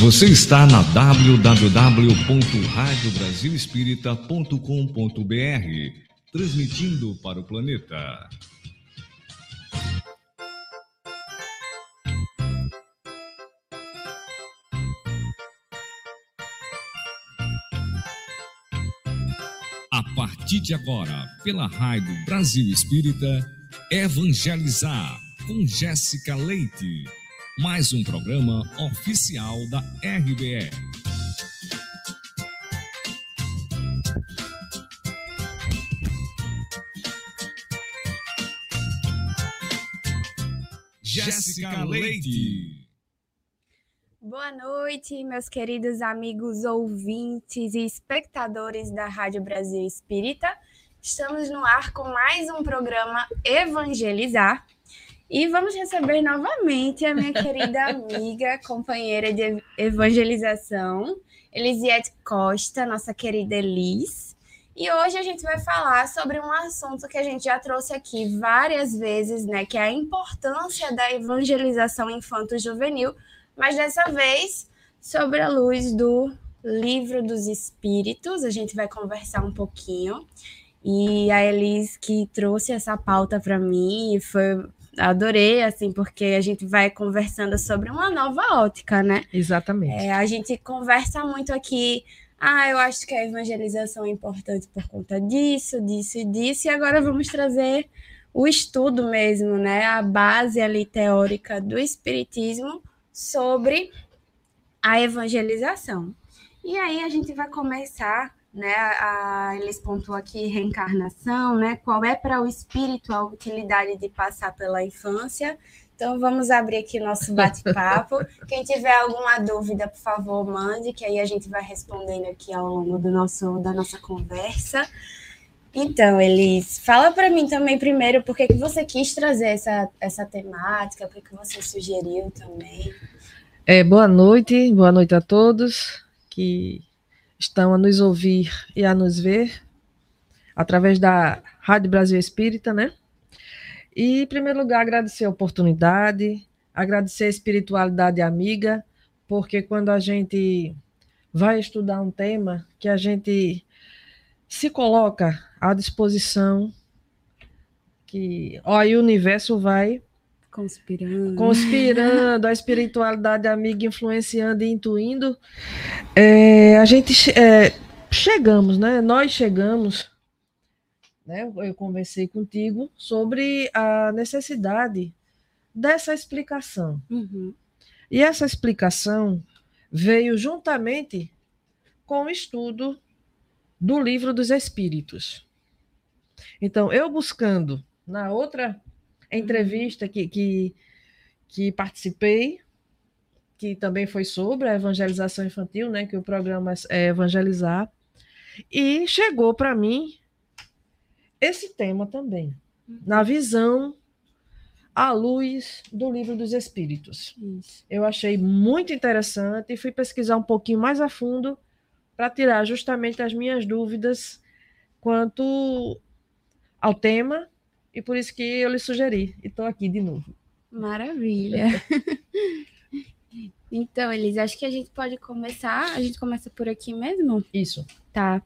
Você está na www.radiobrasilespírita.com.br, transmitindo para o planeta. A partir de agora, pela Rádio Brasil Espírita, Evangelizar com Jéssica Leite mais um programa oficial da RBE. Jéssica Leite. Boa noite, meus queridos amigos ouvintes e espectadores da Rádio Brasil Espírita. Estamos no ar com mais um programa Evangelizar e vamos receber novamente a minha querida amiga, companheira de evangelização, Elisiette Costa, nossa querida Elis. E hoje a gente vai falar sobre um assunto que a gente já trouxe aqui várias vezes, né, que é a importância da evangelização infanto-juvenil, mas dessa vez sobre a luz do Livro dos Espíritos. A gente vai conversar um pouquinho. E a Elis que trouxe essa pauta para mim foi adorei, assim, porque a gente vai conversando sobre uma nova ótica, né? Exatamente. É, a gente conversa muito aqui. Ah, eu acho que a evangelização é importante por conta disso, disso e disso, e agora vamos trazer o estudo mesmo, né? A base ali teórica do Espiritismo sobre a evangelização. E aí a gente vai começar né? A, eles pontuam aqui reencarnação, né? Qual é para o espírito a utilidade de passar pela infância? Então vamos abrir aqui nosso bate-papo. Quem tiver alguma dúvida, por favor, mande, que aí a gente vai respondendo aqui ao longo do nosso, da nossa conversa. Então, Elis, fala para mim também primeiro por que, você quis trazer essa, essa temática, por que, que você sugeriu também. É, boa noite, boa noite a todos que estão a nos ouvir e a nos ver através da Rádio Brasil Espírita, né? E, em primeiro lugar, agradecer a oportunidade, agradecer a espiritualidade amiga, porque quando a gente vai estudar um tema que a gente se coloca à disposição, que ó, o universo vai Conspirando. Conspirando, a espiritualidade amiga influenciando e intuindo. É, a gente é, chegamos, né? Nós chegamos, né? Eu conversei contigo sobre a necessidade dessa explicação. Uhum. E essa explicação veio juntamente com o estudo do livro dos Espíritos. Então, eu buscando na outra entrevista que, que, que participei, que também foi sobre a evangelização infantil, né, que o programa é evangelizar, e chegou para mim esse tema também, na visão à luz do livro dos Espíritos. Isso. Eu achei muito interessante e fui pesquisar um pouquinho mais a fundo para tirar justamente as minhas dúvidas quanto ao tema e por isso que eu lhe sugeri. E estou aqui de novo. Maravilha. então, Elisa, acho que a gente pode começar. A gente começa por aqui mesmo? Isso. Tá.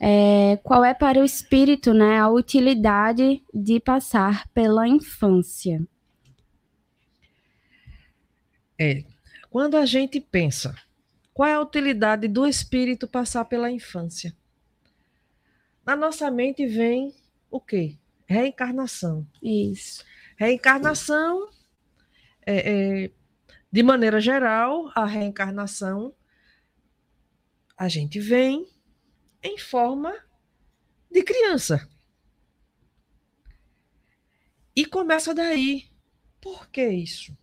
É, qual é para o espírito né, a utilidade de passar pela infância? É. Quando a gente pensa, qual é a utilidade do espírito passar pela infância? Na nossa mente vem o quê? Reencarnação. Isso. Reencarnação, é, é, de maneira geral, a reencarnação, a gente vem em forma de criança. E começa daí. Por que isso?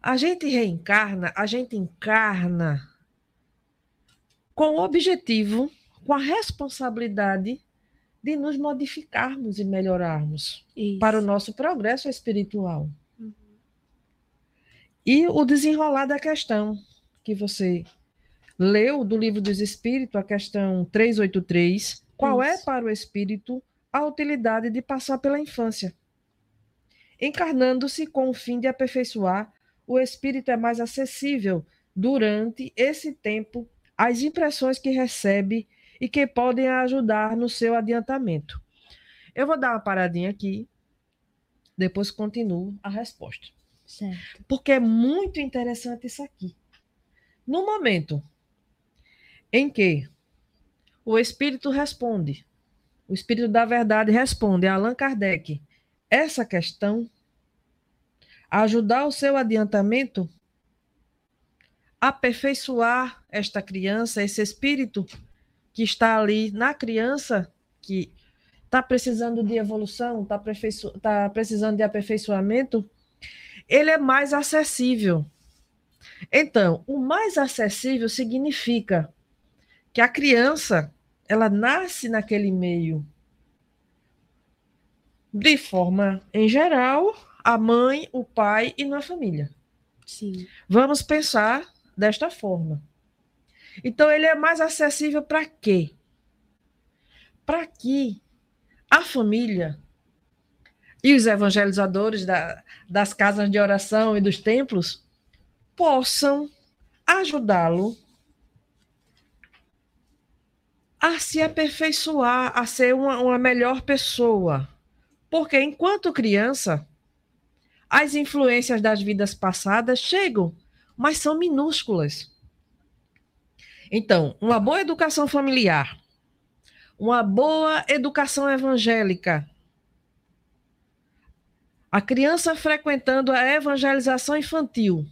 A gente reencarna, a gente encarna com o objetivo, com a responsabilidade de nos modificarmos e melhorarmos Isso. para o nosso progresso espiritual. Uhum. E o desenrolar da questão que você leu do livro dos Espíritos, a questão 383, qual é Isso. é para o espírito a utilidade de passar pela infância? Encarnando-se com o fim de aperfeiçoar o espírito é mais acessível durante esse tempo às impressões que recebe e que podem ajudar no seu adiantamento. Eu vou dar uma paradinha aqui, depois continuo a resposta. Certo. Porque é muito interessante isso aqui. No momento em que o espírito responde, o espírito da verdade responde a Allan Kardec essa questão, ajudar o seu adiantamento, aperfeiçoar esta criança, esse espírito que está ali na criança, que está precisando de evolução, está tá precisando de aperfeiçoamento, ele é mais acessível. Então, o mais acessível significa que a criança ela nasce naquele meio. De forma em geral, a mãe, o pai e na família. Sim. Vamos pensar desta forma. Então, ele é mais acessível para quê? Para que a família e os evangelizadores da, das casas de oração e dos templos possam ajudá-lo a se aperfeiçoar, a ser uma, uma melhor pessoa. Porque enquanto criança, as influências das vidas passadas chegam, mas são minúsculas. Então, uma boa educação familiar, uma boa educação evangélica, a criança frequentando a evangelização infantil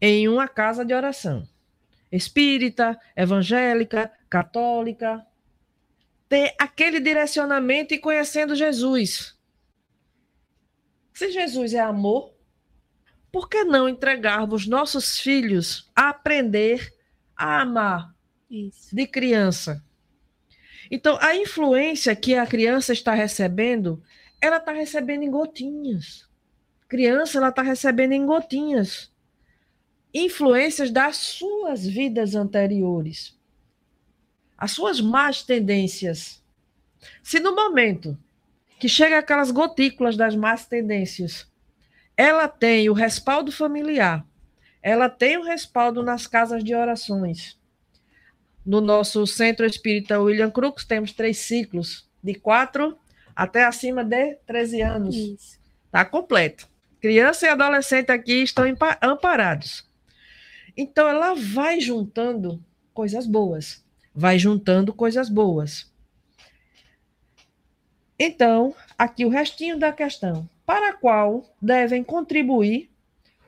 em uma casa de oração espírita, evangélica, católica, ter aquele direcionamento e conhecendo Jesus. Se Jesus é amor, por que não entregarmos nossos filhos a aprender a amar Isso. de criança? Então, a influência que a criança está recebendo, ela está recebendo em gotinhas. Criança, ela está recebendo em gotinhas influências das suas vidas anteriores, as suas más tendências. Se no momento que chega aquelas gotículas das más tendências, ela tem o respaldo familiar, ela tem o respaldo nas casas de orações. No nosso centro espírita William Crux, temos três ciclos, de quatro até acima de 13 anos. Está completo. Criança e adolescente aqui estão amparados. Então ela vai juntando coisas boas, vai juntando coisas boas. Então, aqui o restinho da questão. Para a qual devem contribuir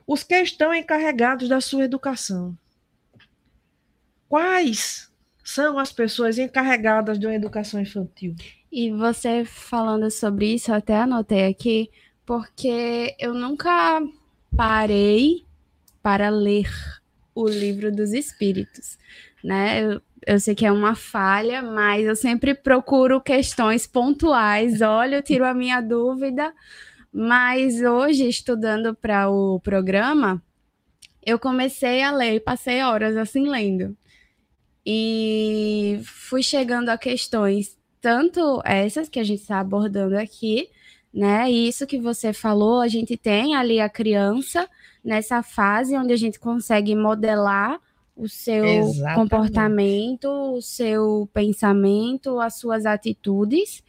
os que estão encarregados da sua educação? Quais são as pessoas encarregadas de uma educação infantil? E você falando sobre isso, eu até anotei aqui, porque eu nunca parei para ler o livro dos espíritos, né? Eu, eu sei que é uma falha, mas eu sempre procuro questões pontuais, olho, tiro a minha dúvida, mas hoje, estudando para o programa, eu comecei a ler, passei horas assim lendo. E fui chegando a questões, tanto essas que a gente está abordando aqui, né? E isso que você falou, a gente tem ali a criança nessa fase onde a gente consegue modelar o seu Exatamente. comportamento, o seu pensamento, as suas atitudes.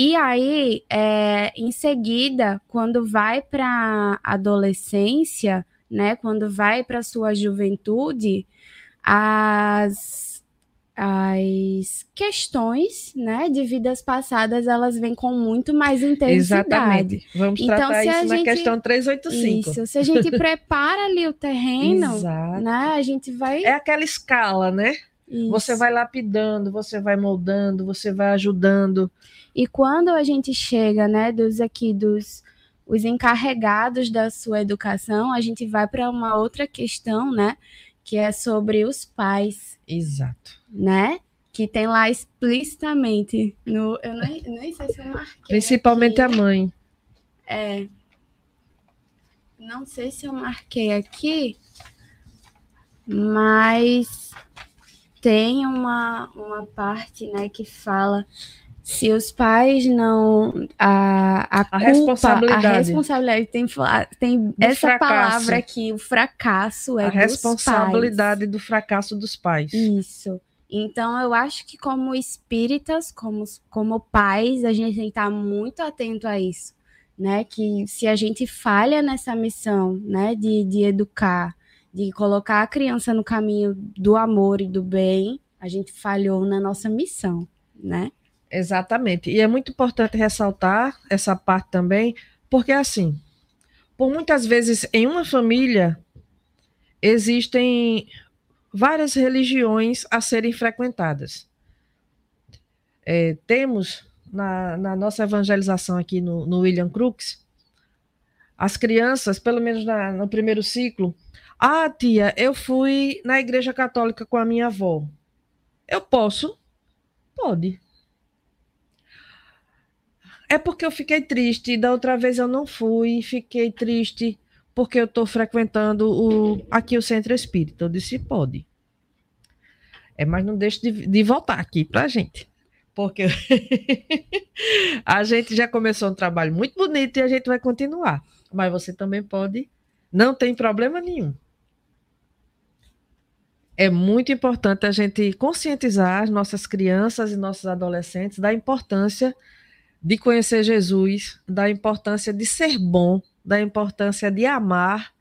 E aí, é, em seguida, quando vai para a adolescência, né, quando vai para a sua juventude, as as questões, né, de vidas passadas, elas vêm com muito mais intensidade. Exatamente. Vamos então, tratar isso na gente, questão 385. Isso, se a gente prepara ali o terreno, né, a gente vai... É aquela escala, né? Isso. Você vai lapidando, você vai moldando, você vai ajudando. E quando a gente chega, né, dos aqui, dos os encarregados da sua educação, a gente vai para uma outra questão, né, que é sobre os pais. Exato. Né? Que tem lá explicitamente no. Eu nem, nem sei se eu marquei. Principalmente aqui. a mãe. É. Não sei se eu marquei aqui, mas tem uma, uma parte né, que fala se os pais não a, a, A culpa, responsabilidade. a responsabilidade tem, tem essa fracasso. palavra aqui, o fracasso é a responsabilidade do fracasso dos pais. pais. Isso. Então eu acho que como espíritas, como como pais, a gente tem que estar muito atento a isso, né? Que se a gente falha nessa missão, né, de, de educar, de colocar a criança no caminho do amor e do bem, a gente falhou na nossa missão, né? Exatamente. E é muito importante ressaltar essa parte também, porque assim, por muitas vezes em uma família existem várias religiões a serem frequentadas. É, temos na, na nossa evangelização aqui no, no William Crookes, as crianças, pelo menos na- no primeiro ciclo, ah, tia, eu fui na igreja católica com a minha avó. Eu posso? Pode. É porque eu fiquei triste. Da outra vez eu não fui, fiquei triste porque eu estou frequentando o, aqui o centro espírita. Eu disse: pode. É, mas não deixe de, de voltar aqui para a gente. Porque a gente já começou um trabalho muito bonito e a gente vai continuar. Mas você também pode, não tem problema nenhum. É muito importante a gente conscientizar as nossas crianças e nossos adolescentes da importância de conhecer Jesus, da importância de ser bom, da importância de amar,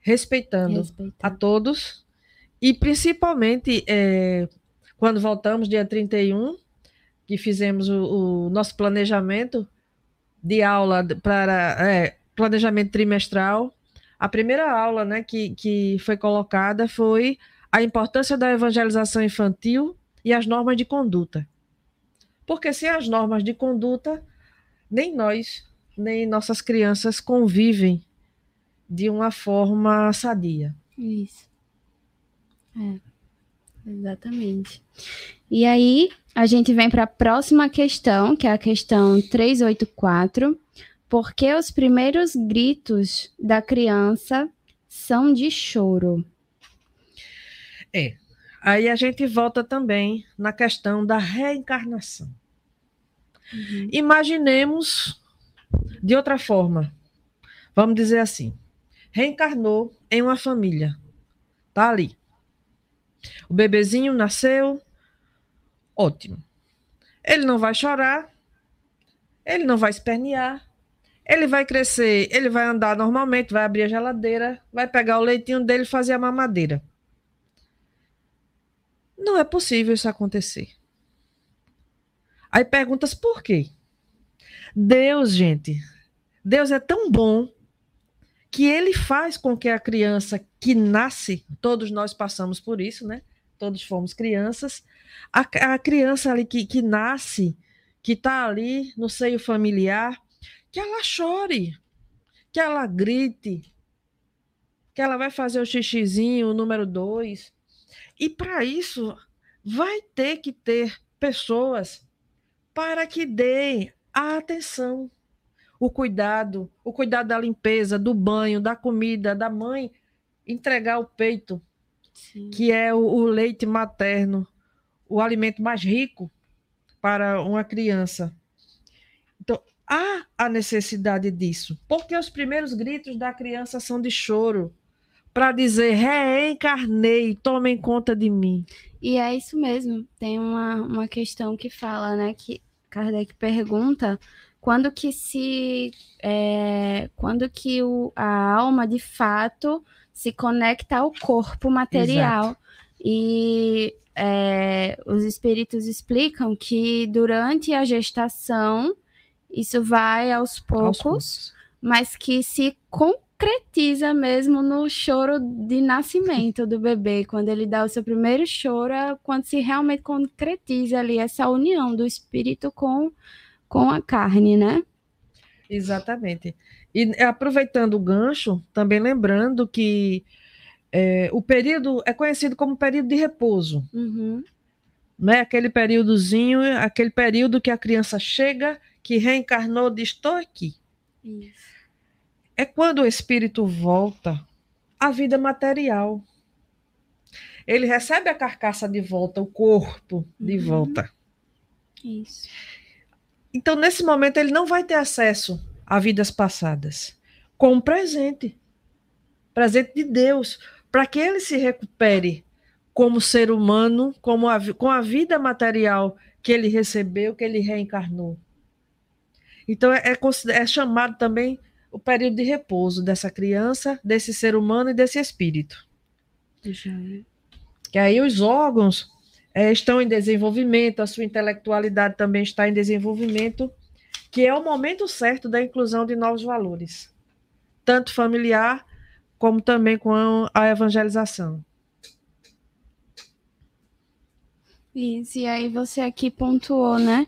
respeitando a Respeitar. todos e principalmente é, quando voltamos dia 31, que fizemos o, o nosso planejamento de aula para é, planejamento trimestral, a primeira aula né, que, que foi colocada foi a importância da evangelização infantil e as normas de conduta. Porque sem as normas de conduta, nem nós, nem nossas crianças convivem de uma forma sadia. Isso. É, exatamente. E aí, a gente vem para a próxima questão, que é a questão 384. Por que os primeiros gritos da criança são de choro? Aí a gente volta também na questão da reencarnação. Imaginemos de outra forma. Vamos dizer assim: reencarnou em uma família. Tá ali. O bebezinho nasceu, ótimo. Ele não vai chorar, ele não vai espernear, ele vai crescer, ele vai andar normalmente, vai abrir a geladeira, vai pegar o leitinho dele e fazer a mamadeira. Não é possível isso acontecer. Aí perguntas por quê? Deus, gente, Deus é tão bom que ele faz com que a criança que nasce, todos nós passamos por isso, né? Todos fomos crianças. A, a criança ali que, que nasce, que está ali no seio familiar, que ela chore, que ela grite, que ela vai fazer o xixizinho, o número dois. E para isso, vai ter que ter pessoas para que deem a atenção, o cuidado, o cuidado da limpeza, do banho, da comida, da mãe entregar o peito, Sim. que é o, o leite materno, o alimento mais rico para uma criança. Então, há a necessidade disso, porque os primeiros gritos da criança são de choro, para dizer reencarnei, tomem conta de mim. E é isso mesmo. Tem uma, uma questão que fala, né? Que Kardec pergunta quando que se. é, quando que o, a alma de fato se conecta ao corpo material. E é, os espíritos explicam que durante a gestação isso vai aos Aos poucos, poucos. mas que se concretiza mesmo no choro de nascimento do bebê, quando ele dá o seu primeiro choro, é quando se realmente concretiza ali essa união do espírito com, com a carne, né? Exatamente. E aproveitando o gancho, também lembrando que é, o período é conhecido como período de repouso, Uhum. né? Aquele períodozinho, aquele período que a criança chega, que reencarnou, diz: estou aqui. Isso. É quando o espírito volta à vida material. Ele recebe a carcaça de volta, o corpo de Uhum. volta. Isso. Então, nesse momento, ele não vai ter acesso a vidas passadas com um presente presente de Deus para que ele se recupere como ser humano, como a, com a vida material que ele recebeu, que ele reencarnou. Então, é, é, é chamado também o período de repouso dessa criança, desse ser humano e desse espírito. Já. Que aí os órgãos é, estão em desenvolvimento, a sua intelectualidade também está em desenvolvimento, que é o momento certo da inclusão de novos valores, tanto familiar como também com a evangelização. E aí você aqui pontuou, né?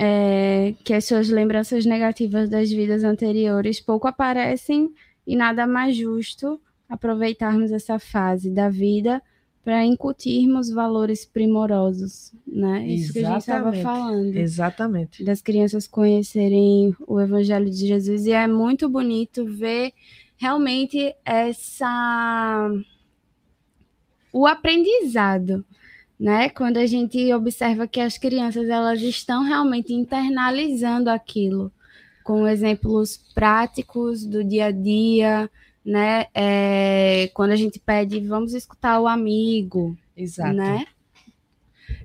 É, que as suas lembranças negativas das vidas anteriores pouco aparecem e nada mais justo aproveitarmos essa fase da vida para incutirmos valores primorosos, né? Isso que a gente estava falando. Exatamente. Das crianças conhecerem o Evangelho de Jesus. E é muito bonito ver realmente essa. o aprendizado, né? Quando a gente observa que as crianças elas estão realmente internalizando aquilo, com exemplos práticos do dia a dia, né? É, quando a gente pede, vamos escutar o amigo. Exato. Né?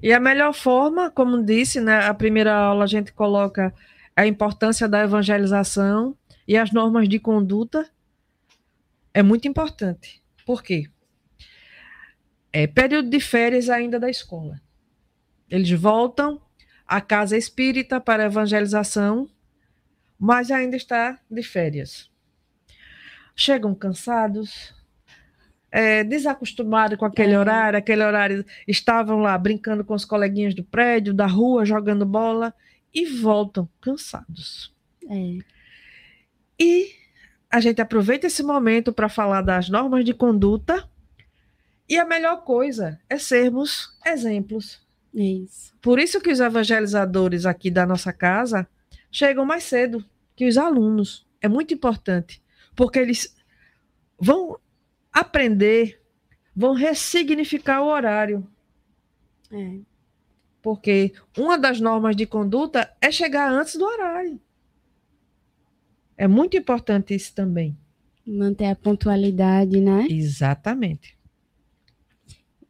E a melhor forma, como disse, né, a primeira aula a gente coloca a importância da evangelização e as normas de conduta. É muito importante. Por quê? É período de férias ainda da escola. Eles voltam à casa espírita para a evangelização, mas ainda está de férias chegam cansados, é, desacostumados com aquele é. horário, aquele horário estavam lá brincando com os coleguinhas do prédio, da rua, jogando bola e voltam cansados. É. E a gente aproveita esse momento para falar das normas de conduta e a melhor coisa é sermos exemplos. Isso. Por isso que os evangelizadores aqui da nossa casa chegam mais cedo que os alunos. É muito importante porque eles vão aprender, vão ressignificar o horário. É. Porque uma das normas de conduta é chegar antes do horário. É muito importante isso também. Manter a pontualidade, né? Exatamente.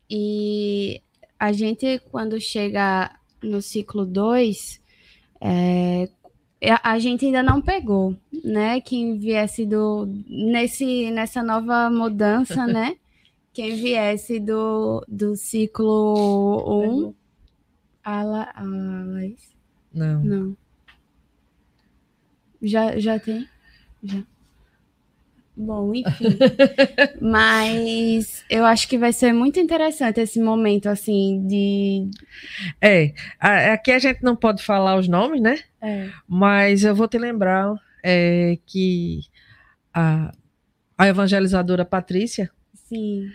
E a gente, quando chega no ciclo 2, é, a gente ainda não pegou, né? Quem viesse do nesse nessa nova mudança, né? Quem viesse do, do ciclo 1 um, a, La, a Laís? Não. Não. Já já tem? Já. Bom, enfim. Mas eu acho que vai ser muito interessante esse momento, assim, de. É, aqui a gente não pode falar os nomes, né? É. Mas eu vou te lembrar é, que a, a evangelizadora Patrícia. Sim.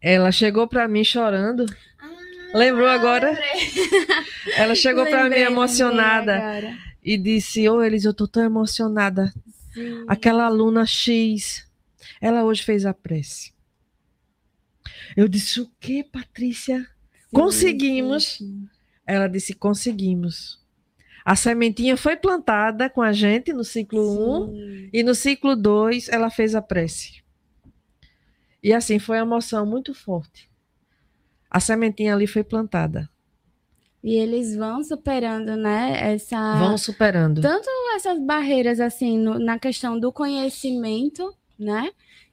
Ela chegou para mim chorando. Ah, Lembrou agora? Lembrei. Ela chegou para mim emocionada e disse: Ô, oh, Elis, eu tô tão emocionada. Sim. Aquela aluna X, ela hoje fez a prece. Eu disse: O que, Patrícia? Sim, conseguimos. Sim, ela disse: Conseguimos. A sementinha foi plantada com a gente no ciclo 1 um, e no ciclo 2 ela fez a prece. E assim foi uma emoção muito forte. A sementinha ali foi plantada. E eles vão superando, né? Essa. Vão superando. Tanto essas barreiras, assim, no, na questão do conhecimento, né?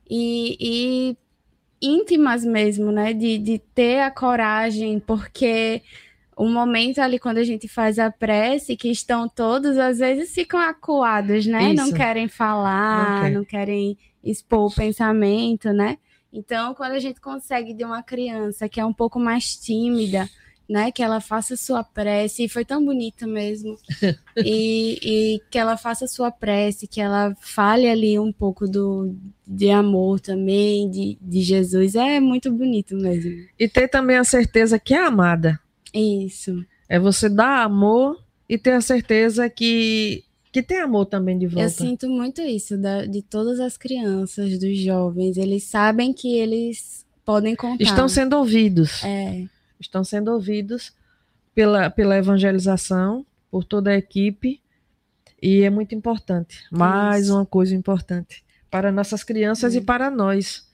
E, e íntimas mesmo, né? De, de ter a coragem, porque o momento ali quando a gente faz a prece, que estão todos, às vezes ficam acuados, né? Isso. Não querem falar, quer. não querem expor o pensamento, né? Então, quando a gente consegue de uma criança que é um pouco mais tímida, né? Que ela faça sua prece, e foi tão bonito mesmo. e, e, que ela faça sua prece, que ela fale ali um pouco do, de amor também, de, de Jesus. É muito bonito mesmo. E ter também a certeza que é amada. Isso. É você dar amor e ter a certeza que que tem amor também de volta. Eu sinto muito isso da, de todas as crianças, dos jovens. Eles sabem que eles podem contar. Estão sendo ouvidos. É estão sendo ouvidos pela, pela evangelização, por toda a equipe, e é muito importante. Mais Isso. uma coisa importante para nossas crianças é. e para nós,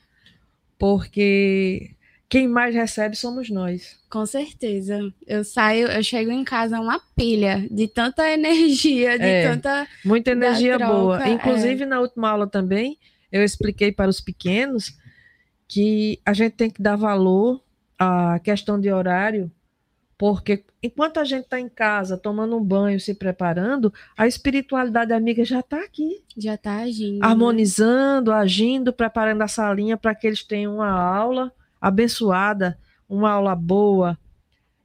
porque quem mais recebe somos nós. Com certeza. Eu saio, eu chego em casa uma pilha de tanta energia, de é, tanta. Muita energia boa. É. Inclusive, é. na última aula também, eu expliquei para os pequenos que a gente tem que dar valor à questão de horário, porque enquanto a gente está em casa, tomando um banho, se preparando, a espiritualidade amiga já está aqui. Já está agindo. Né? Harmonizando, agindo, preparando a salinha para que eles tenham uma aula abençoada, uma aula boa.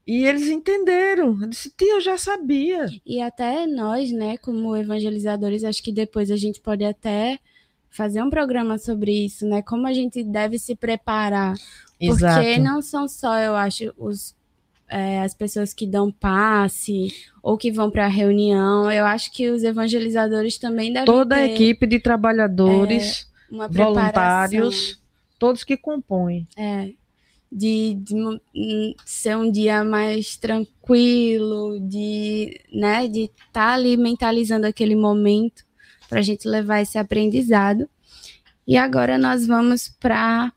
E eles entenderam. Eu disse, tia, eu já sabia. E até nós, né, como evangelizadores, acho que depois a gente pode até fazer um programa sobre isso, né? Como a gente deve se preparar. Exato. Porque não são só, eu acho, os, é, as pessoas que dão passe ou que vão para a reunião. Eu acho que os evangelizadores também devem Toda ter, a equipe de trabalhadores, é, voluntários, todos que compõem. É. De, de, hum, ser um dia mais tranquilo, de né, de estar tá ali mentalizando aquele momento para a gente levar esse aprendizado. E agora nós vamos para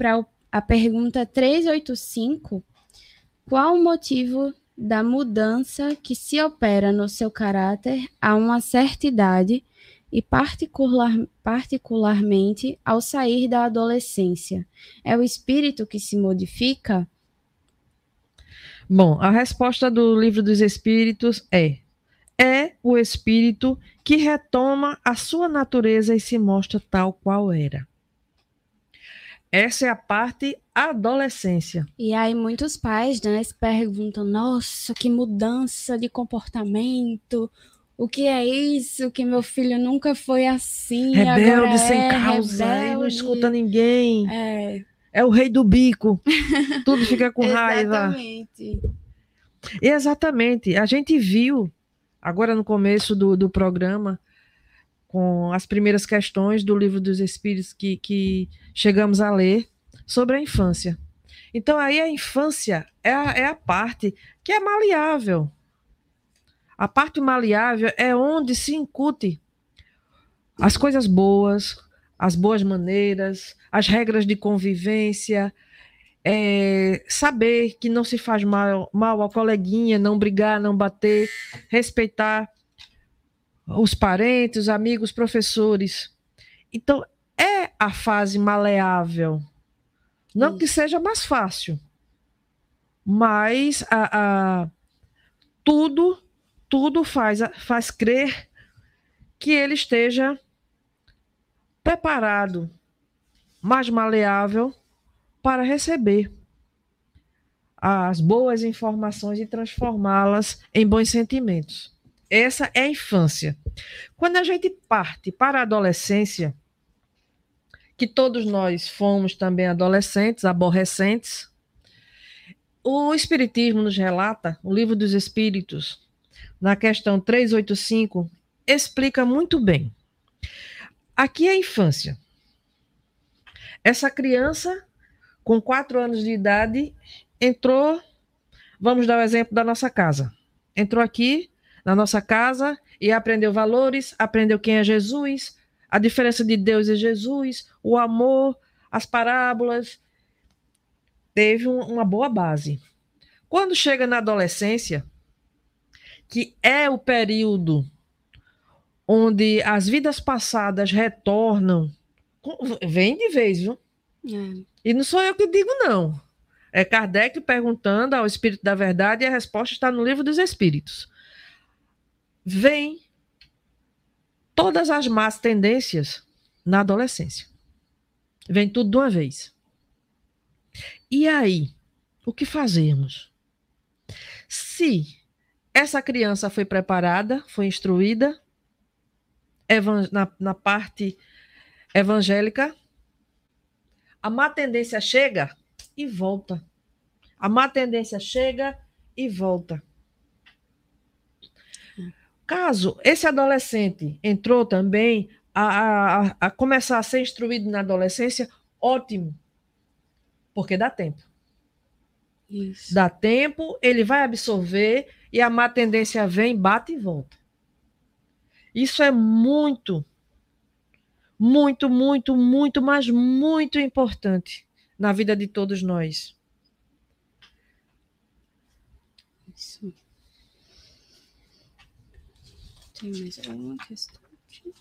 para a pergunta 385. Qual o motivo da mudança que se opera no seu caráter a uma certa idade e particular, particularmente ao sair da adolescência? É o espírito que se modifica? Bom, a resposta do livro dos Espíritos é: é o espírito que retoma a sua natureza e se mostra tal qual era. Essa é a parte adolescência. E aí muitos pais né, se perguntam: nossa, que mudança de comportamento. O que é isso? Que meu filho nunca foi assim. Rebelde, sem é causa, rebelde. não escuta ninguém. É. é o rei do bico. Tudo fica com raiva. Exatamente. Exatamente. A gente viu agora no começo do, do programa, com as primeiras questões do livro dos Espíritos que, que chegamos a ler sobre a infância. Então, aí a infância é a, é a parte que é maleável. A parte maleável é onde se incute as coisas boas, as boas maneiras, as regras de convivência, é, saber que não se faz mal, mal ao coleguinha, não brigar, não bater, respeitar os parentes, os amigos, professores. Então, é a fase maleável. Não Isso. que seja mais fácil, mas a, a, tudo, tudo faz, faz crer que ele esteja preparado, mais maleável para receber as boas informações e transformá-las em bons sentimentos. Essa é a infância. Quando a gente parte para a adolescência, que todos nós fomos também adolescentes, aborrecentes, o Espiritismo nos relata, o Livro dos Espíritos, na questão 385, explica muito bem. Aqui é a infância. Essa criança com quatro anos de idade, entrou. Vamos dar o exemplo da nossa casa. Entrou aqui na nossa casa e aprendeu valores, aprendeu quem é Jesus, a diferença de Deus e Jesus, o amor, as parábolas. Teve um, uma boa base. Quando chega na adolescência, que é o período onde as vidas passadas retornam, vem de vez, viu? É. E não sou eu que digo, não. É Kardec perguntando ao Espírito da Verdade e a resposta está no livro dos Espíritos. Vem todas as más tendências na adolescência. Vem tudo de uma vez. E aí, o que fazemos? Se essa criança foi preparada, foi instruída na, na parte evangélica, a má tendência chega e volta. A má tendência chega e volta. Caso esse adolescente entrou também a, a, a começar a ser instruído na adolescência, ótimo, porque dá tempo. Isso. Dá tempo, ele vai absorver e a má tendência vem, bate e volta. Isso é muito, muito, muito, muito, mas muito importante na vida de todos nós. Isso. Tem mais alguma questão? aqui?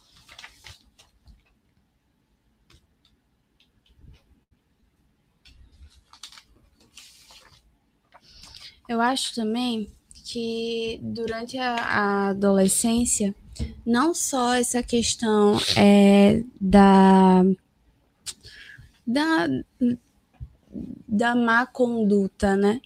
Eu acho também que durante a, adolescência, não só essa questão é, da, da, da má conduta, né?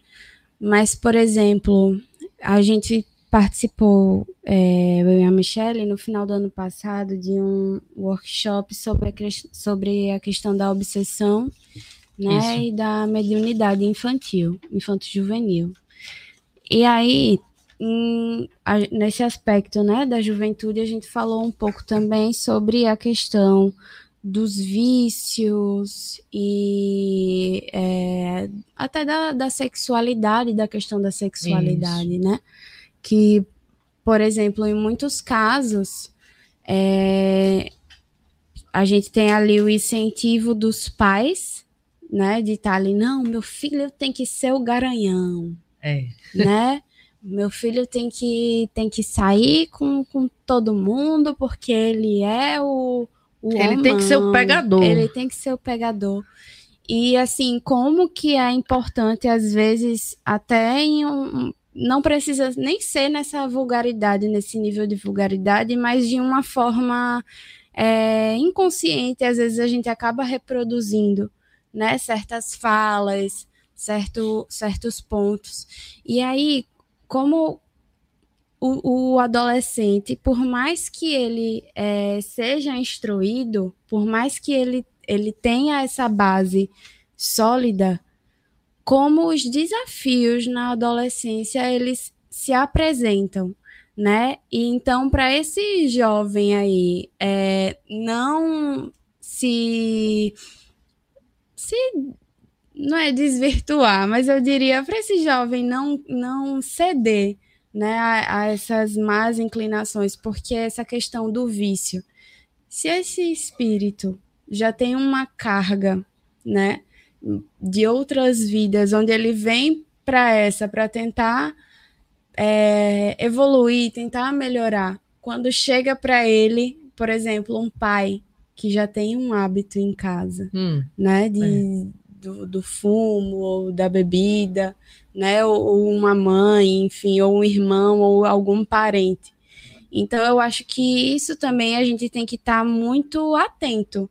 Mas, por exemplo, a gente participou, é, eu e a Michelle, no final do ano passado, de um workshop sobre a, sobre a questão da obsessão né, Isso. e da mediunidade infantil, infanto-juvenil. E aí, em- a- nesse aspecto né, da juventude, a gente falou um pouco também sobre a questão dos vícios e é, até da, da sexualidade, da questão da sexualidade, né? Que, por exemplo, em muitos casos, é, a gente tem ali o incentivo dos pais, né? De estar ali, não, meu filho tem que ser o garanhão, É. né? Meu filho tem que, tem que sair com, com todo mundo porque ele é o, o Ele tem que ser o pegador. Ele tem que ser o pegador. E assim, como que é importante, às vezes, até em um. Não precisa nem ser nessa vulgaridade, nesse nível de vulgaridade, mas de uma forma é, inconsciente, às vezes a gente acaba reproduzindo né, certas falas, certo, certos pontos. E aí, como o, o adolescente, por mais que ele é, seja instruído, por mais que ele, ele tenha essa base sólida, como os desafios na adolescência eles se apresentam, né? E então, para esse jovem aí é, não se, se não é desvirtuar, mas eu diria para esse jovem não, não ceder né, a, a essas más inclinações, porque essa questão do vício, se esse espírito já tem uma carga, né, de outras vidas, onde ele vem para essa, para tentar é, evoluir, tentar melhorar, quando chega para ele, por exemplo, um pai que já tem um hábito em casa, Hum, né, de, do, do fumo ou da bebida, né, ou, ou uma mãe, enfim, ou um irmão ou algum parente. Então eu acho que isso também a gente tem que estar muito atento,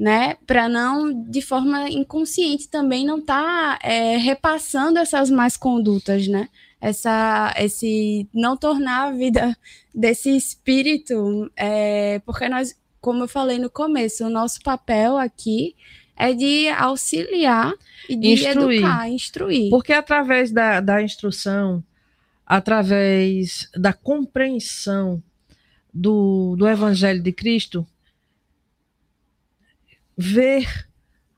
né, para não de forma inconsciente também não estar repassando essas más condutas, né, essa, esse não tornar a vida desse espírito, é, porque nós, como eu falei no começo, o nosso papel aqui é de auxiliar e de Instruir. educar, instruir. Porque através da, da instrução, através da compreensão do, do Evangelho de Cristo, ver,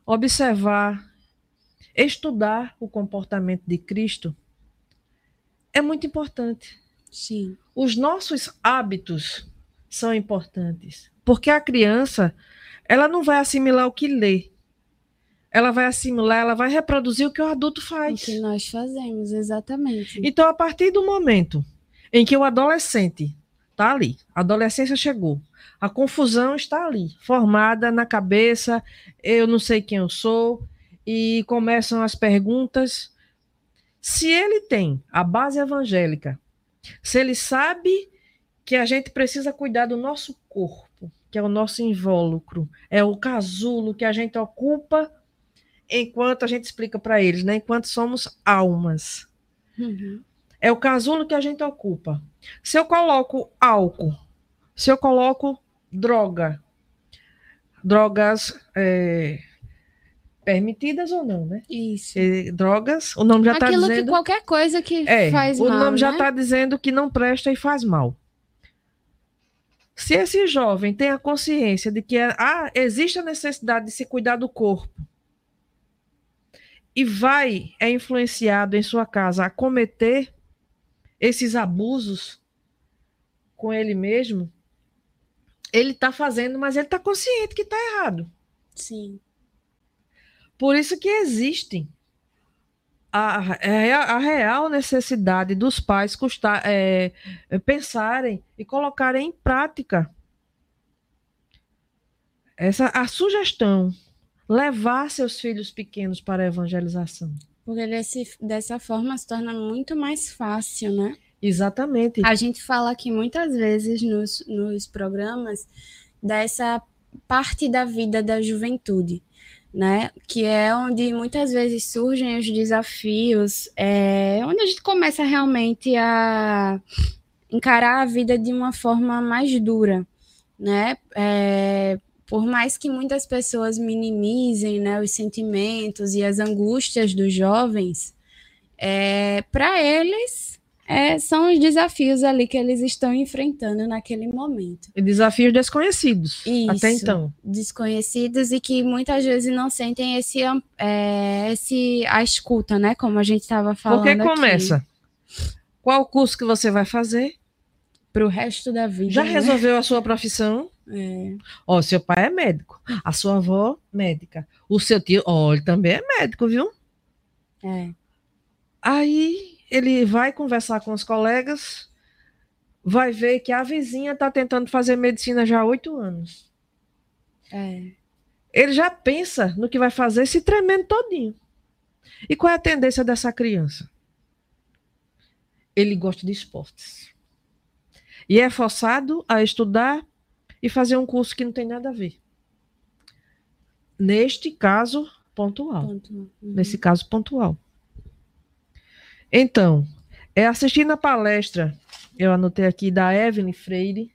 observar, estudar o comportamento de Cristo é muito importante. Sim, Os nossos hábitos são importantes, porque a criança, ela não vai assimilar o que lê. Ela vai assimilar, ela vai reproduzir o que o adulto o faz. que nós fazemos, exatamente. Então, a partir do momento em que o adolescente está ali, a adolescência chegou, a confusão está ali, formada na cabeça, eu não sei quem eu sou, e começam as perguntas. Se ele tem a base evangélica, se ele sabe que a gente precisa cuidar do nosso corpo, que é o nosso invólucro, é o casulo que a gente ocupa enquanto a gente explica para eles, né? Enquanto somos almas. Uhum. É o casulo que a gente ocupa. Se eu coloco álcool, se eu coloco droga, drogas é, permitidas ou não, né? Isso. E drogas, o nome já está Aquilo que dizendo. qualquer coisa que É, faz o mal, nome já né? está dizendo que não presta e faz mal. Se esse jovem tem a consciência de que ah, existe a necessidade de se cuidar do corpo, e vai é influenciado em sua casa a cometer esses abusos com ele mesmo, ele está fazendo, mas ele está consciente que está errado. Sim. Por isso que existem a, a, a real necessidade dos pais custar, é, é, pensarem e colocarem em prática essa a sugestão levar seus filhos pequenos para a evangelização. Porque desse, dessa forma se torna muito mais fácil, né? Exatamente. A gente fala aqui muitas vezes nos, nos programas dessa parte da vida da juventude né? Que é onde muitas vezes surgem os desafios, é, onde a gente começa realmente a encarar a vida de uma forma mais dura, né? É, por mais que muitas pessoas minimizem né, os sentimentos e as angústias dos jovens, é, para eles é, são os desafios ali que eles estão enfrentando naquele momento. E desafios desconhecidos Isso, até então. Desconhecidos e que muitas vezes não sentem esse, é, esse a escuta, né? Como a gente estava falando. Porque começa. Aqui. Qual curso que você vai fazer? Para o resto da vida. Já né? resolveu a sua profissão? É. Ó, seu pai é médico, a sua avó, médica. O seu tio, ó, ele também é médico, viu? É. Aí ele vai conversar com os colegas, vai ver que a vizinha está tentando fazer medicina já há oito anos. É. Ele já pensa no que vai fazer se tremendo todinho. E qual é a tendência dessa criança? Ele gosta de esportes. E é forçado a estudar e fazer um curso que não tem nada a ver. Neste caso, pontual. Ponto. Uhum. Nesse caso, pontual. Então, é assistindo a palestra, eu anotei aqui, da Evelyn Freire.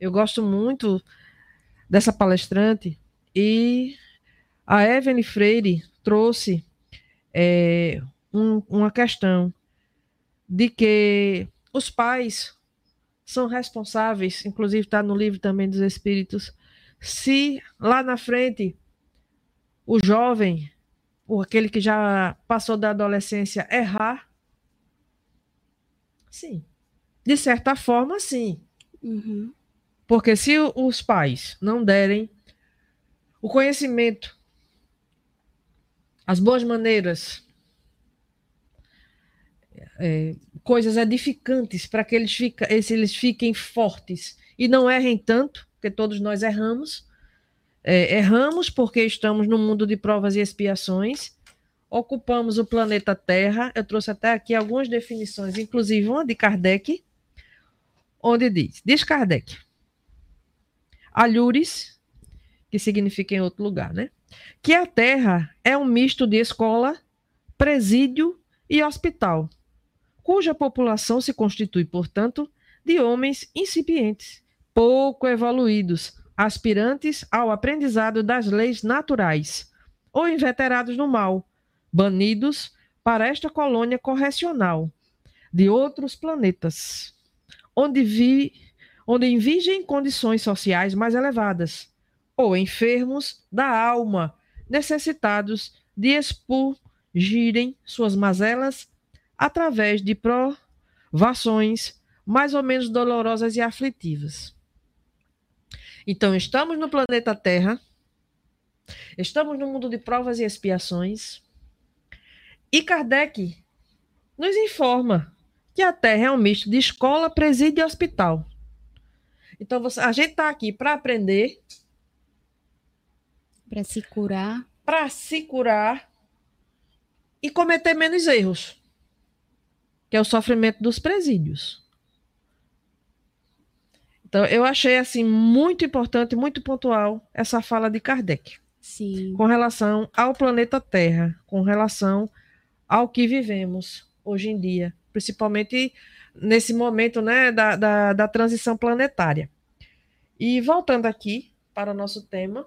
Eu gosto muito dessa palestrante. E a Evelyn Freire trouxe é, um, uma questão de que os pais são responsáveis, inclusive está no livro também dos Espíritos, se lá na frente o jovem ou aquele que já passou da adolescência errar? Sim. De certa forma, sim. Uhum. Porque se os pais não derem o conhecimento, as boas maneiras, é, coisas edificantes para que eles, fica, eles fiquem fortes e não errem tanto, porque todos nós erramos, é, erramos porque estamos no mundo de provas e expiações, ocupamos o planeta Terra. Eu trouxe até aqui algumas definições, inclusive uma de Kardec, onde diz: diz Kardec, alhures, que significa em outro lugar, né? Que a Terra é um misto de escola, presídio e hospital, cuja população se constitui, portanto, de homens incipientes, pouco evoluídos, aspirantes ao aprendizado das leis naturais, ou inveterados no mal, banidos para esta colônia correcional de outros planetas, onde, vi, onde condições sociais mais elevadas, ou enfermos da alma, necessitados de expurgirem suas mazelas através de provações mais ou menos dolorosas e aflitivas. Então, estamos no planeta Terra, estamos no mundo de provas e expiações, e Kardec nos informa que a Terra é um misto de escola, presídio e hospital. Então, você, a gente está aqui para aprender. Para se curar. Para se curar e cometer menos erros, que é o sofrimento dos presídios. Então, eu achei assim muito importante, muito pontual essa fala de Kardec. Sim. Com relação ao planeta Terra, com relação ao que vivemos hoje em dia, principalmente nesse momento né, da, da, da transição planetária. E voltando aqui para o nosso tema,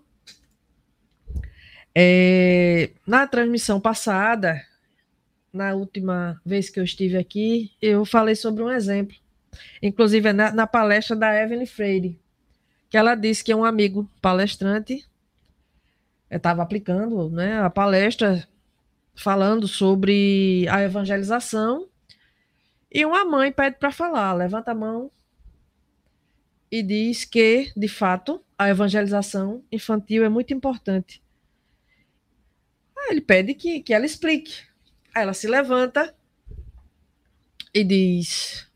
é, na transmissão passada, na última vez que eu estive aqui, eu falei sobre um exemplo inclusive na, na palestra da Evelyn Freire, que ela disse que um amigo palestrante estava aplicando né, a palestra falando sobre a evangelização e uma mãe pede para falar, levanta a mão e diz que, de fato, a evangelização infantil é muito importante. Aí ele pede que, que ela explique. Aí ela se levanta e diz: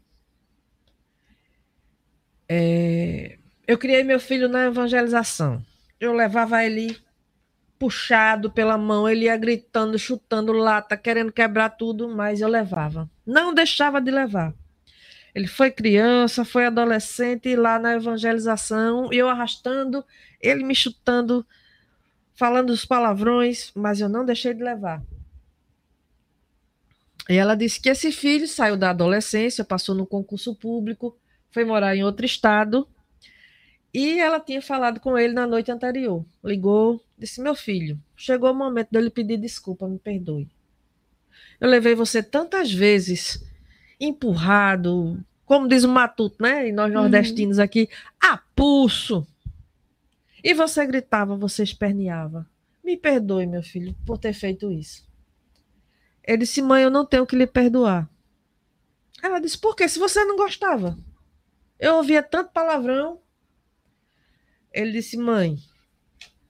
é, Eu criei meu filho na evangelização. Eu levava ele puxado pela mão, ele ia gritando, chutando lata, querendo quebrar tudo, mas eu levava. Não deixava de levar. Ele foi criança, foi adolescente lá na evangelização, e eu arrastando, ele me chutando, falando os palavrões, mas eu não deixei de levar. E ela disse que esse filho saiu da adolescência, passou no concurso público, foi morar em outro estado, e ela tinha falado com ele na noite anterior. Ligou, disse: Meu filho, chegou o momento dele pedir desculpa, me perdoe. Eu levei você tantas vezes empurrado, como diz o Matuto, né? E nós uhum. nordestinos uhum. aqui, a pulso. E você gritava, você esperneava. Me perdoe, meu filho, por ter feito isso. Ele disse: Mãe, eu não tenho que lhe perdoar. Ela disse: Por quê? Se você não gostava. Eu ouvia tanto palavrão, ele disse: Mãe,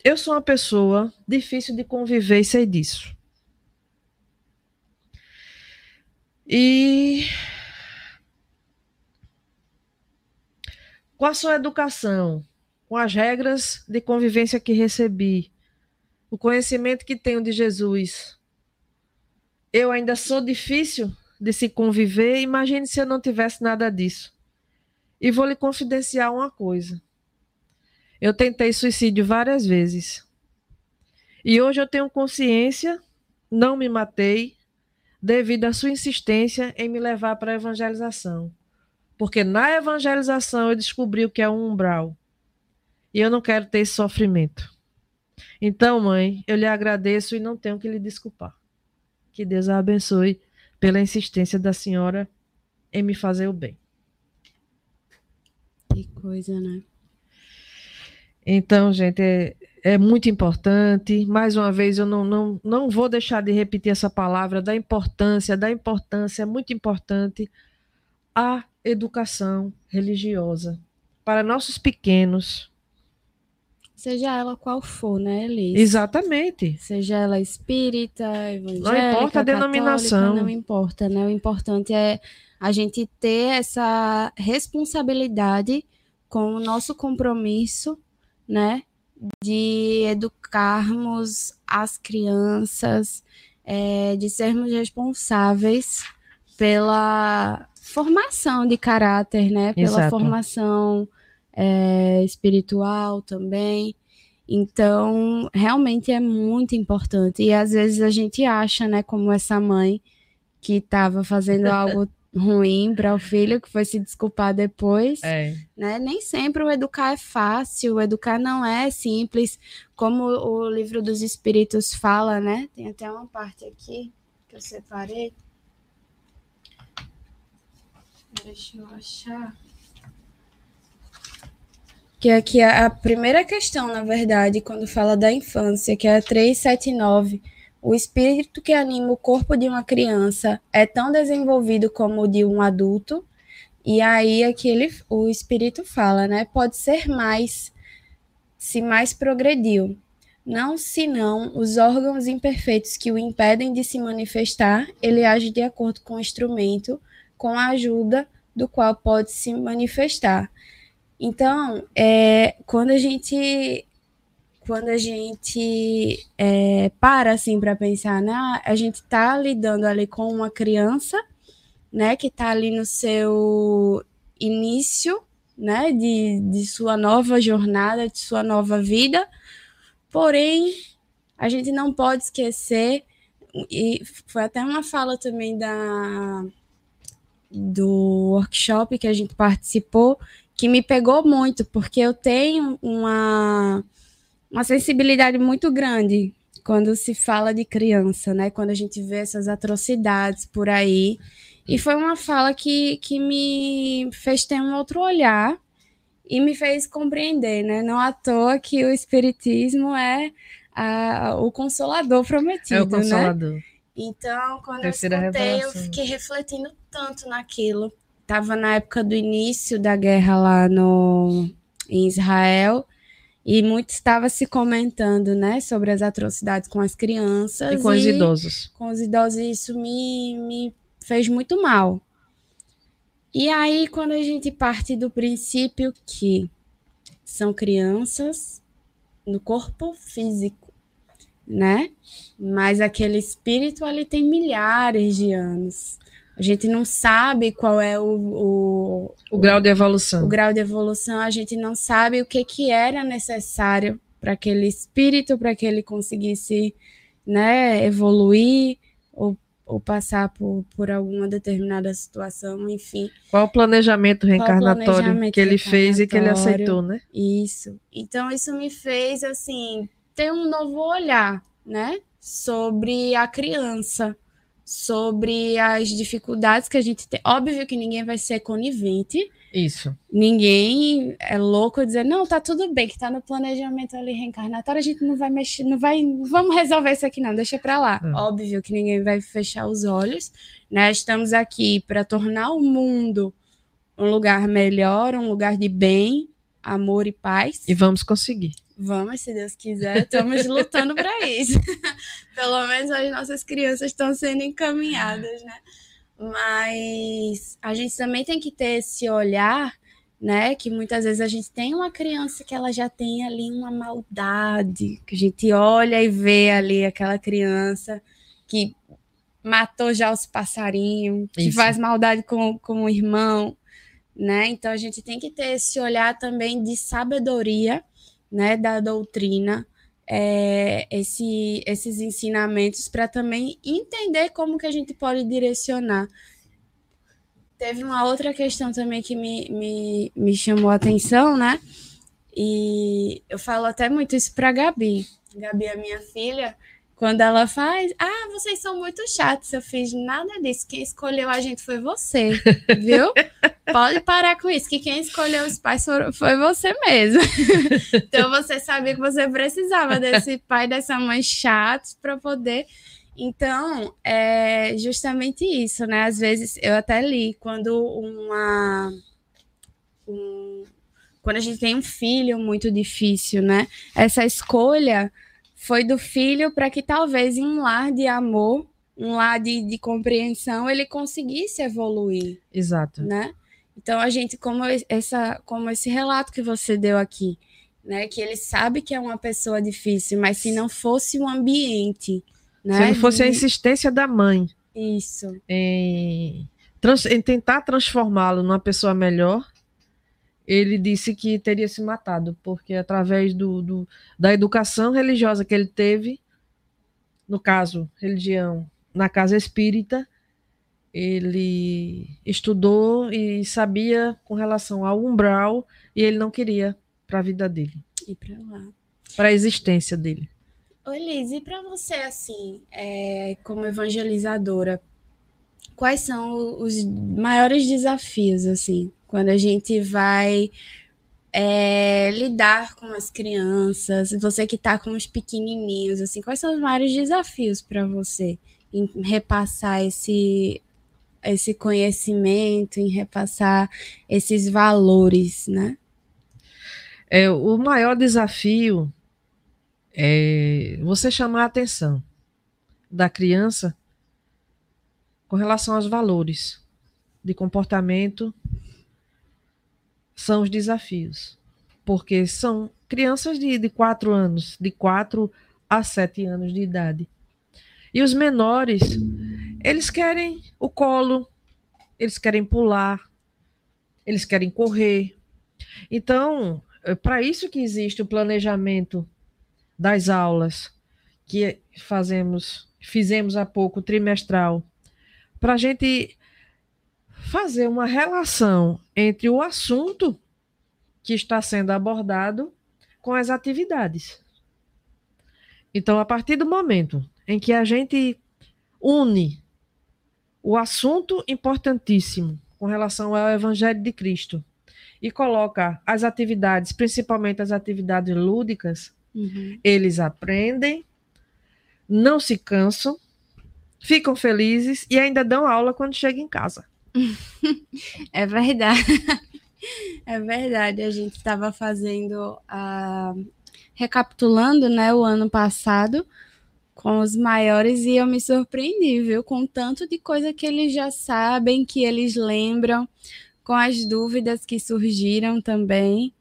eu sou uma pessoa difícil de conviver e sei disso. E com a sua educação, com as regras de convivência que recebi, o conhecimento que tenho de Jesus, eu ainda sou difícil de se conviver. Imagine se eu não tivesse nada disso. E vou lhe confidenciar uma coisa. Eu tentei suicídio várias vezes. E hoje eu tenho consciência, não me matei, devido à sua insistência em me levar para a evangelização. Porque na evangelização eu descobri o que é um umbral. E eu não quero ter esse sofrimento. Então, mãe, eu lhe agradeço e não tenho que lhe desculpar. Que Deus a abençoe pela insistência da senhora em me fazer o bem. Que coisa, né? Então, gente, é, é muito importante. Mais uma vez, eu não, não, não vou deixar de repetir essa palavra da importância, da importância, é muito importante a educação religiosa para nossos pequenos. Seja ela qual for, né, Elis? Exatamente. Seja ela espírita, evangélica, não importa a denominação. Não importa, né? O importante é a gente ter essa responsabilidade com o nosso compromisso né, de educarmos as crianças, é, de sermos responsáveis pela formação de caráter, né, pela Exato. formação é, espiritual também. Então, realmente é muito importante. E às vezes a gente acha, né, como essa mãe que estava fazendo algo ruim para o filho que foi se desculpar depois, é. né? Nem sempre o educar é fácil, o educar não é simples, como o livro dos espíritos fala, né? Tem até uma parte aqui que eu separei. Deixa eu achar. Que aqui é a primeira questão, na verdade, quando fala da infância, que é a 379 o espírito que anima o corpo de uma criança é tão desenvolvido como o de um adulto. E aí aquele o espírito fala, né? Pode ser mais se mais progrediu. Não senão os órgãos imperfeitos que o impedem de se manifestar, ele age de acordo com o instrumento, com a ajuda do qual pode se manifestar. Então, é, quando a gente quando a gente é, para assim para pensar, né? A gente está lidando ali com uma criança, né? Que está ali no seu início, né? De, de sua nova jornada, de sua nova vida. Porém, a gente não pode esquecer e foi até uma fala também da do workshop que a gente participou que me pegou muito porque eu tenho uma uma sensibilidade muito grande quando se fala de criança, né? Quando a gente vê essas atrocidades por aí. E foi uma fala que, que me fez ter um outro olhar e me fez compreender, né? Não à toa que o Espiritismo é a, o consolador prometido, É o consolador. Né? Então, quando Terceira eu escutei, revelação. eu fiquei refletindo tanto naquilo. Tava na época do início da guerra lá no, em Israel, e muito estava se comentando, né, sobre as atrocidades com as crianças E com os idosos. com os idosos, isso me, me fez muito mal. E aí, quando a gente parte do princípio que são crianças no corpo físico, né? Mas aquele espírito ali tem milhares de anos. A gente não sabe qual é o, o, O grau de evolução. o grau de evolução, a gente não sabe o que, que era necessário para aquele espírito, para que ele conseguisse né, evoluir ou, ou passar por, por alguma determinada situação, enfim. Qual o planejamento reencarnatório planejamento que ele fez e que ele aceitou, né? Isso. Então, isso me fez, assim, ter um novo olhar, né? Sobre a criança, sobre as dificuldades que a gente tem. Óbvio que ninguém vai ser conivente, Isso. ninguém é louco dizer, não, tá tudo bem, que tá no planejamento ali reencarnatório, a gente não vai mexer, não vai, vamos resolver isso aqui não, deixa pra lá. Hum. Óbvio que ninguém vai fechar os olhos, né? Estamos aqui para tornar o mundo um lugar melhor, um lugar de bem, amor e paz. E vamos conseguir. Vamos, se Deus quiser, estamos lutando para isso. Pelo menos as nossas crianças estão sendo encaminhadas, né? Mas a gente também tem que ter esse olhar, né? Que muitas vezes a gente tem uma criança que ela já tem ali uma maldade, que a gente olha e vê ali aquela criança que matou já os passarinhos, que Isso. faz maldade com, com o irmão, né? Então a gente tem que ter esse olhar também de sabedoria, né, da doutrina, é, esse, esses ensinamentos para também entender como que a gente pode direcionar. Teve uma outra questão também que me, me, me chamou a atenção, né? E eu falo até muito isso para Gabi. Gabi é minha filha. Quando ela faz, ah, vocês são muito chatos. Eu fiz nada disso. Quem escolheu a gente foi você, viu? Pode parar com isso, que quem escolheu os pais foi você mesmo. então você sabia que você precisava desse pai, dessa mãe chatos para poder. Então, é justamente isso, né? Às vezes eu até li quando uma. um- quando a gente tem um filho muito difícil, né? Essa escolha foi do filho para que talvez em um lar de amor, um lar de, de compreensão, ele conseguisse evoluir Exato. né? Então a gente, como es- essa, como esse relato que você deu aqui, né? Que ele sabe que é uma pessoa difícil, mas se não fosse o ambiente, né? Se não fosse a insistência da mãe Isso, em, trans- em tentar transformá-lo numa pessoa melhor, ele disse que teria se matado, porque através do, do- da educação religiosa que ele teve, no caso, religião, na casa espírita, ele estudou e sabia com relação ao umbral e ele não queria para a vida dele, e para lá. para a existência dele. Ô, Liz, e para você, assim, é, como evangelizadora, quais são os maiores desafios, assim, quando a gente vai é, lidar com as crianças, você que está com os pequenininhos, assim, quais são os maiores desafios para você em repassar esse esse conhecimento, em repassar esses valores, né? É, o maior desafio é você chamar a atenção da criança com relação aos valores de comportamento são os desafios. Porque são crianças de, de 4 anos, de 4 a 7 anos de idade. E os menores, eles querem o colo, eles querem pular, eles querem correr. Então, é para isso que existe o planejamento das aulas que fazemos, fizemos há pouco, trimestral, para a gente fazer uma relação entre o assunto que está sendo abordado com as atividades. Então, a partir do momento em que a gente une o assunto importantíssimo com relação ao Evangelho de Cristo e coloca as atividades, principalmente as atividades lúdicas, Uhum. eles aprendem, não se cansam ficam felizes e ainda dão aula quando chegam em casa. É verdade. É verdade. A gente estava fazendo a. recapitulando né, o ano passado com os maiores e eu me surpreendi, viu? Com tanto de coisa que eles já sabem, que eles lembram, com as dúvidas que surgiram também.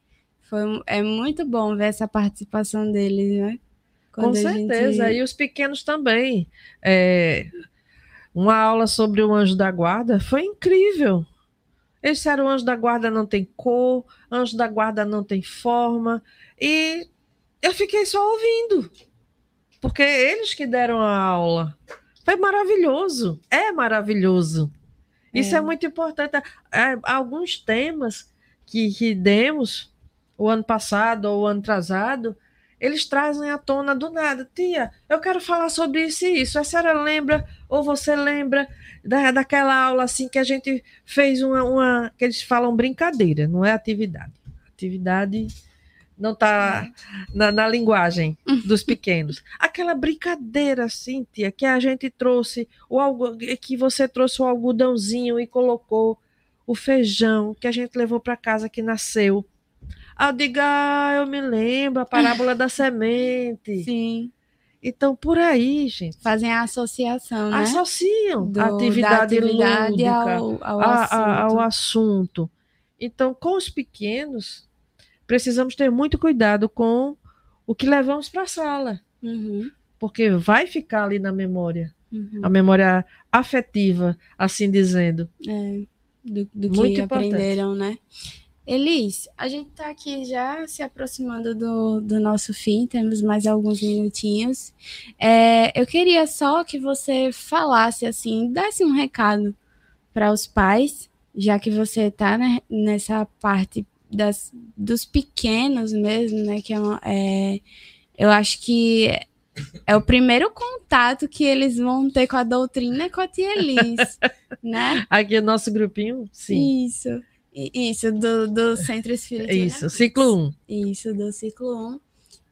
Foi, é muito bom ver essa participação deles, né? Quando com certeza, gente... e os pequenos também. É, uma aula sobre o anjo da guarda foi incrível. Eles disseram: o anjo da guarda não tem cor, anjo da guarda não tem forma. E eu fiquei só ouvindo, porque eles que deram a aula. Foi maravilhoso, é maravilhoso. Isso é, é muito importante. É, alguns temas que, que demos o ano passado ou o ano atrasado, eles trazem à tona do nada. Tia, eu quero falar sobre isso e isso. A senhora lembra, ou você lembra da, daquela aula assim que a gente fez uma, uma que eles falam brincadeira, não é atividade. Atividade não está na, na, linguagem dos pequenos. Aquela brincadeira, assim, tia, que a gente trouxe, o algo, que você trouxe o algodãozinho e colocou o feijão que a gente levou para casa que nasceu. Ah, diga, ah, eu me lembro, a parábola da semente. Sim. Então, por aí, gente. Fazem a associação, né? Associam Do, a atividade, atividade lúdica ao, ao, a, assunto. A, ao assunto. Então, com os pequenos, precisamos ter muito cuidado com o que levamos para a sala. Uhum. Porque vai ficar ali na memória. Uhum. A memória afetiva, assim dizendo. É, do, do que muito aprenderam, importante. né? Elis, a gente está aqui já se aproximando do, do nosso fim, temos mais alguns minutinhos. É, eu queria só que você falasse assim, desse um recado para os pais, já que você está né, nessa parte das, dos pequenos mesmo, né? Que é, uma, é, eu acho que é o primeiro contato que eles vão ter com a doutrina com a tia Elis, né? Aqui o nosso grupinho, sim. Isso. Isso, do, do Centro Espírita. Isso, ciclo 1. Isso, do ciclo 1.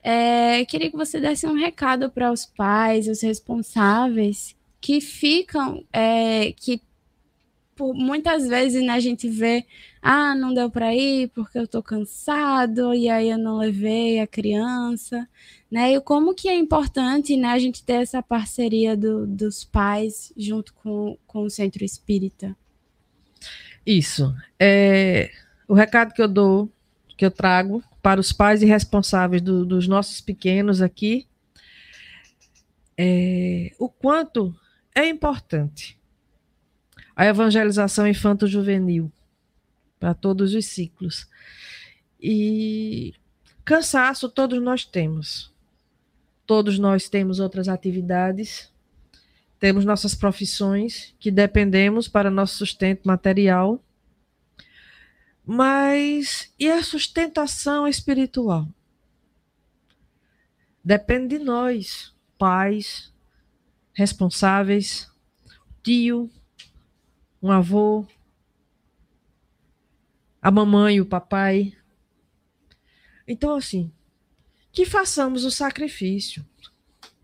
É, queria que você desse um recado para os pais, os responsáveis, que ficam, é, que por, muitas vezes né, a gente vê, ah, não deu para ir porque eu estou cansado, e aí eu não levei a criança, né? E como que é importante né, a gente ter essa parceria do, dos pais junto com, com o Centro Espírita. Isso. É, o recado que eu dou, que eu trago para os pais e responsáveis do, dos nossos pequenos aqui, é o quanto é importante a evangelização infanto-juvenil para todos os ciclos. E cansaço todos nós temos. Todos nós temos outras atividades temos nossas profissões que dependemos para nosso sustento material. Mas e a sustentação espiritual? Depende de nós, pais, responsáveis, tio, um avô, a mamãe o papai. Então, assim, que façamos o sacrifício.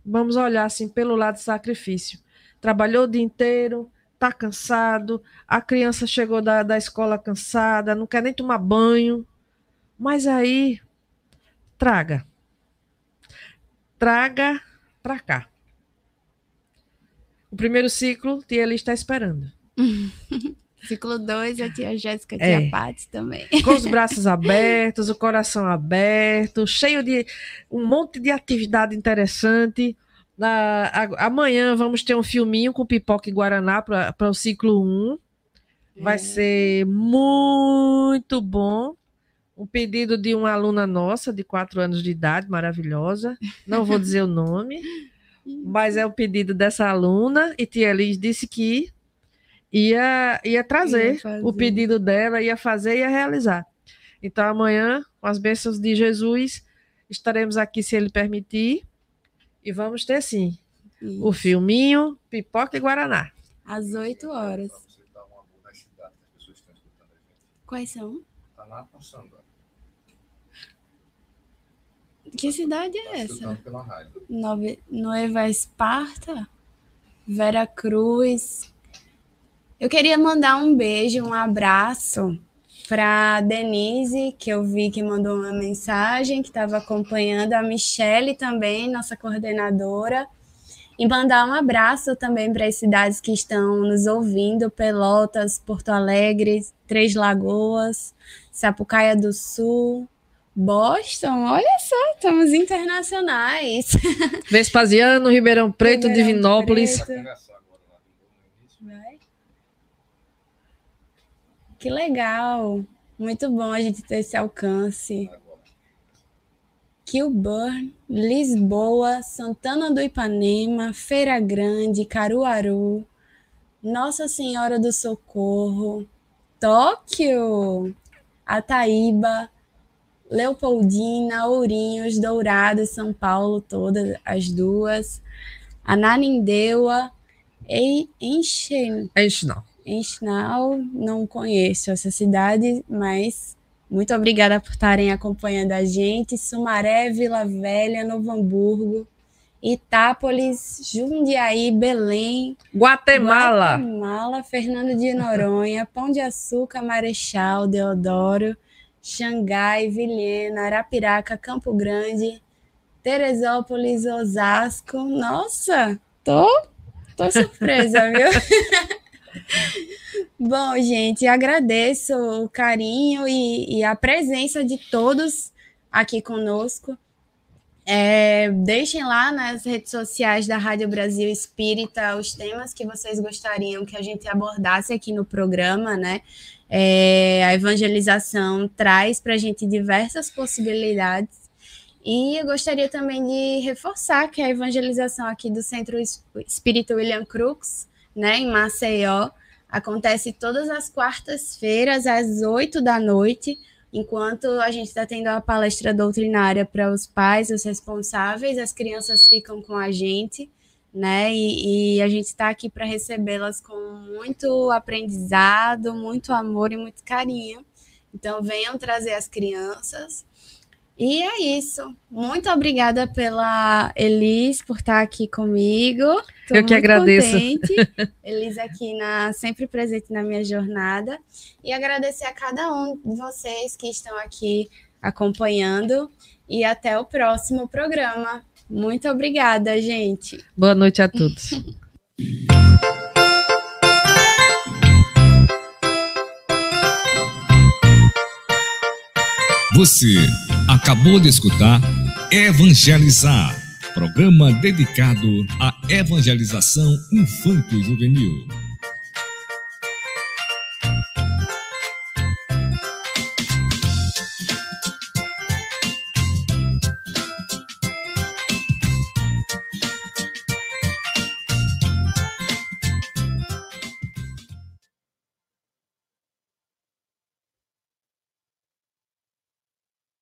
Vamos olhar assim pelo lado do sacrifício trabalhou o dia inteiro, está cansado, a criança chegou da, da escola cansada, não quer nem tomar banho. Mas aí, traga. Traga para cá. O primeiro ciclo, tia Eli está esperando. Ciclo 2, a tia Jéssica, a tia é. Paty também. Com os braços abertos, o coração aberto, cheio de um monte de atividade interessante. Na, a, amanhã vamos ter um filminho com pipoca e guaraná para o ciclo 1. Vai é. ser muito bom. Um pedido de uma aluna nossa, de 4 anos de idade, maravilhosa. Não vou dizer o nome, mas é o pedido dessa aluna. E Tia Liz disse que ia, ia trazer ia o pedido dela, ia fazer e ia realizar. Então, amanhã, com as bênçãos de Jesus, estaremos aqui, se ele permitir e vamos ter sim Isso. o filminho, pipoca e guaraná. Às 8 horas. Quais são? Tá lá passando. Que cidade é tá essa? Nova, Nova Esparta? Vera Cruz. Eu queria mandar um beijo, um abraço para Denise, que eu vi que mandou uma mensagem, que estava acompanhando, a Michele também, nossa coordenadora, e mandar um abraço também para as cidades que estão nos ouvindo: Pelotas, Porto Alegre, Três Lagoas, Sapucaia do Sul, Boston, olha só, estamos internacionais. Vespasiano, Ribeirão Preto, Ribeirão Divinópolis. Preto. Que legal! Muito bom a gente ter esse alcance. Kilburn, Lisboa, Santana do Ipanema, Feira Grande, Caruaru, Nossa Senhora do Socorro, Tóquio, Ataíba, Leopoldina, Ourinhos, Dourados, São Paulo, todas as duas, Ananindeua e Enchen. Enchenal. Enchenal, não conheço essa cidade, mas muito obrigada por estarem acompanhando a gente. Sumaré, Vila Velha, Novo Hamburgo, Itápolis, Jundiaí, Belém, Guatemala, Guatemala Fernando de Noronha, Pão de Açúcar, Marechal, Deodoro, Xangai, Vilhena, Arapiraca, Campo Grande, Teresópolis, Osasco. Nossa, tô, tô surpresa, viu? Bom, gente, agradeço o carinho e, e, a presença de todos aqui conosco. É, deixem lá nas redes sociais da Rádio Brasil Espírita os temas que vocês gostariam que a gente abordasse aqui no programa, né? É, a evangelização traz para a gente diversas possibilidades. E eu gostaria também de reforçar que a evangelização aqui do Centro Espírito William Crux, né, em Maceió, acontece todas as quartas-feiras, às oito da noite, enquanto a gente está tendo a palestra doutrinária para os pais, os responsáveis, as crianças ficam com a gente né? E, e a gente está aqui para recebê-las com muito aprendizado, muito amor e muito carinho. Então, venham trazer as crianças. E é isso. Muito obrigada pela Elis por estar aqui comigo. Tô Eu que agradeço. Contente. Elis aqui na, sempre presente na minha jornada. E agradecer a cada um de vocês que estão aqui acompanhando. E até o próximo programa. Muito obrigada, gente. Boa noite a todos. Você acabou de escutar Evangelizar, programa dedicado à evangelização infanto-juvenil.